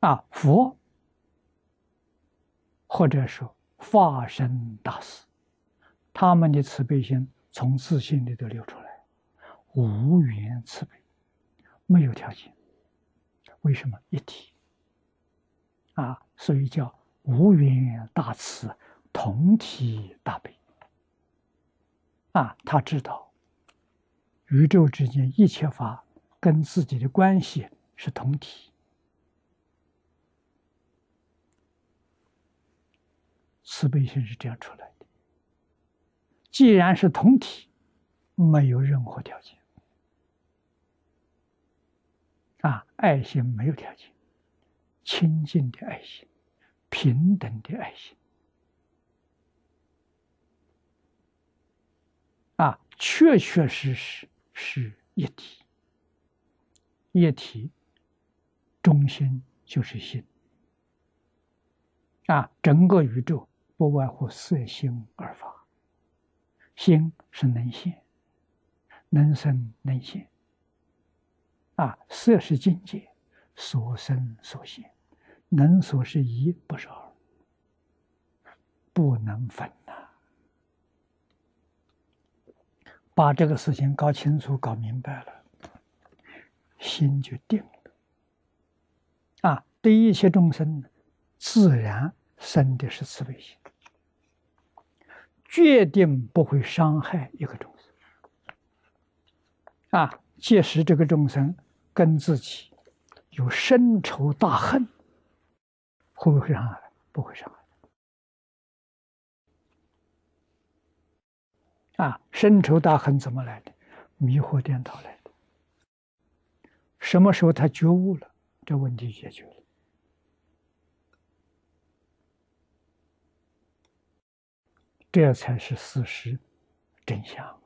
啊，佛或者说化身大师，他们的慈悲心从自信里头流出来，无缘慈悲，没有条件。为什么一体？啊，所以叫无缘大慈，同体大悲。啊，他知道宇宙之间一切法跟自己的关系是同体。慈悲心是这样出来的。既然是同体，没有任何条件。啊，爱心没有条件，清净的爱心，平等的爱心。啊，确确实实是一体，一体中心就是心。啊，整个宇宙。不外乎色心二法，心是能现，能生能现。啊，色是境界，所生所现，能所是一，不是二，不能分呐。把这个事情搞清楚、搞明白了，心就定了。啊，对一切众生，自然生的是慈悲心。决定不会伤害一个众生啊！即使这个众生跟自己有深仇大恨，会不会伤害？不会伤害。啊，深仇大恨怎么来的？迷惑颠倒来的。什么时候他觉悟了，这问题解决了。这才是事实真相。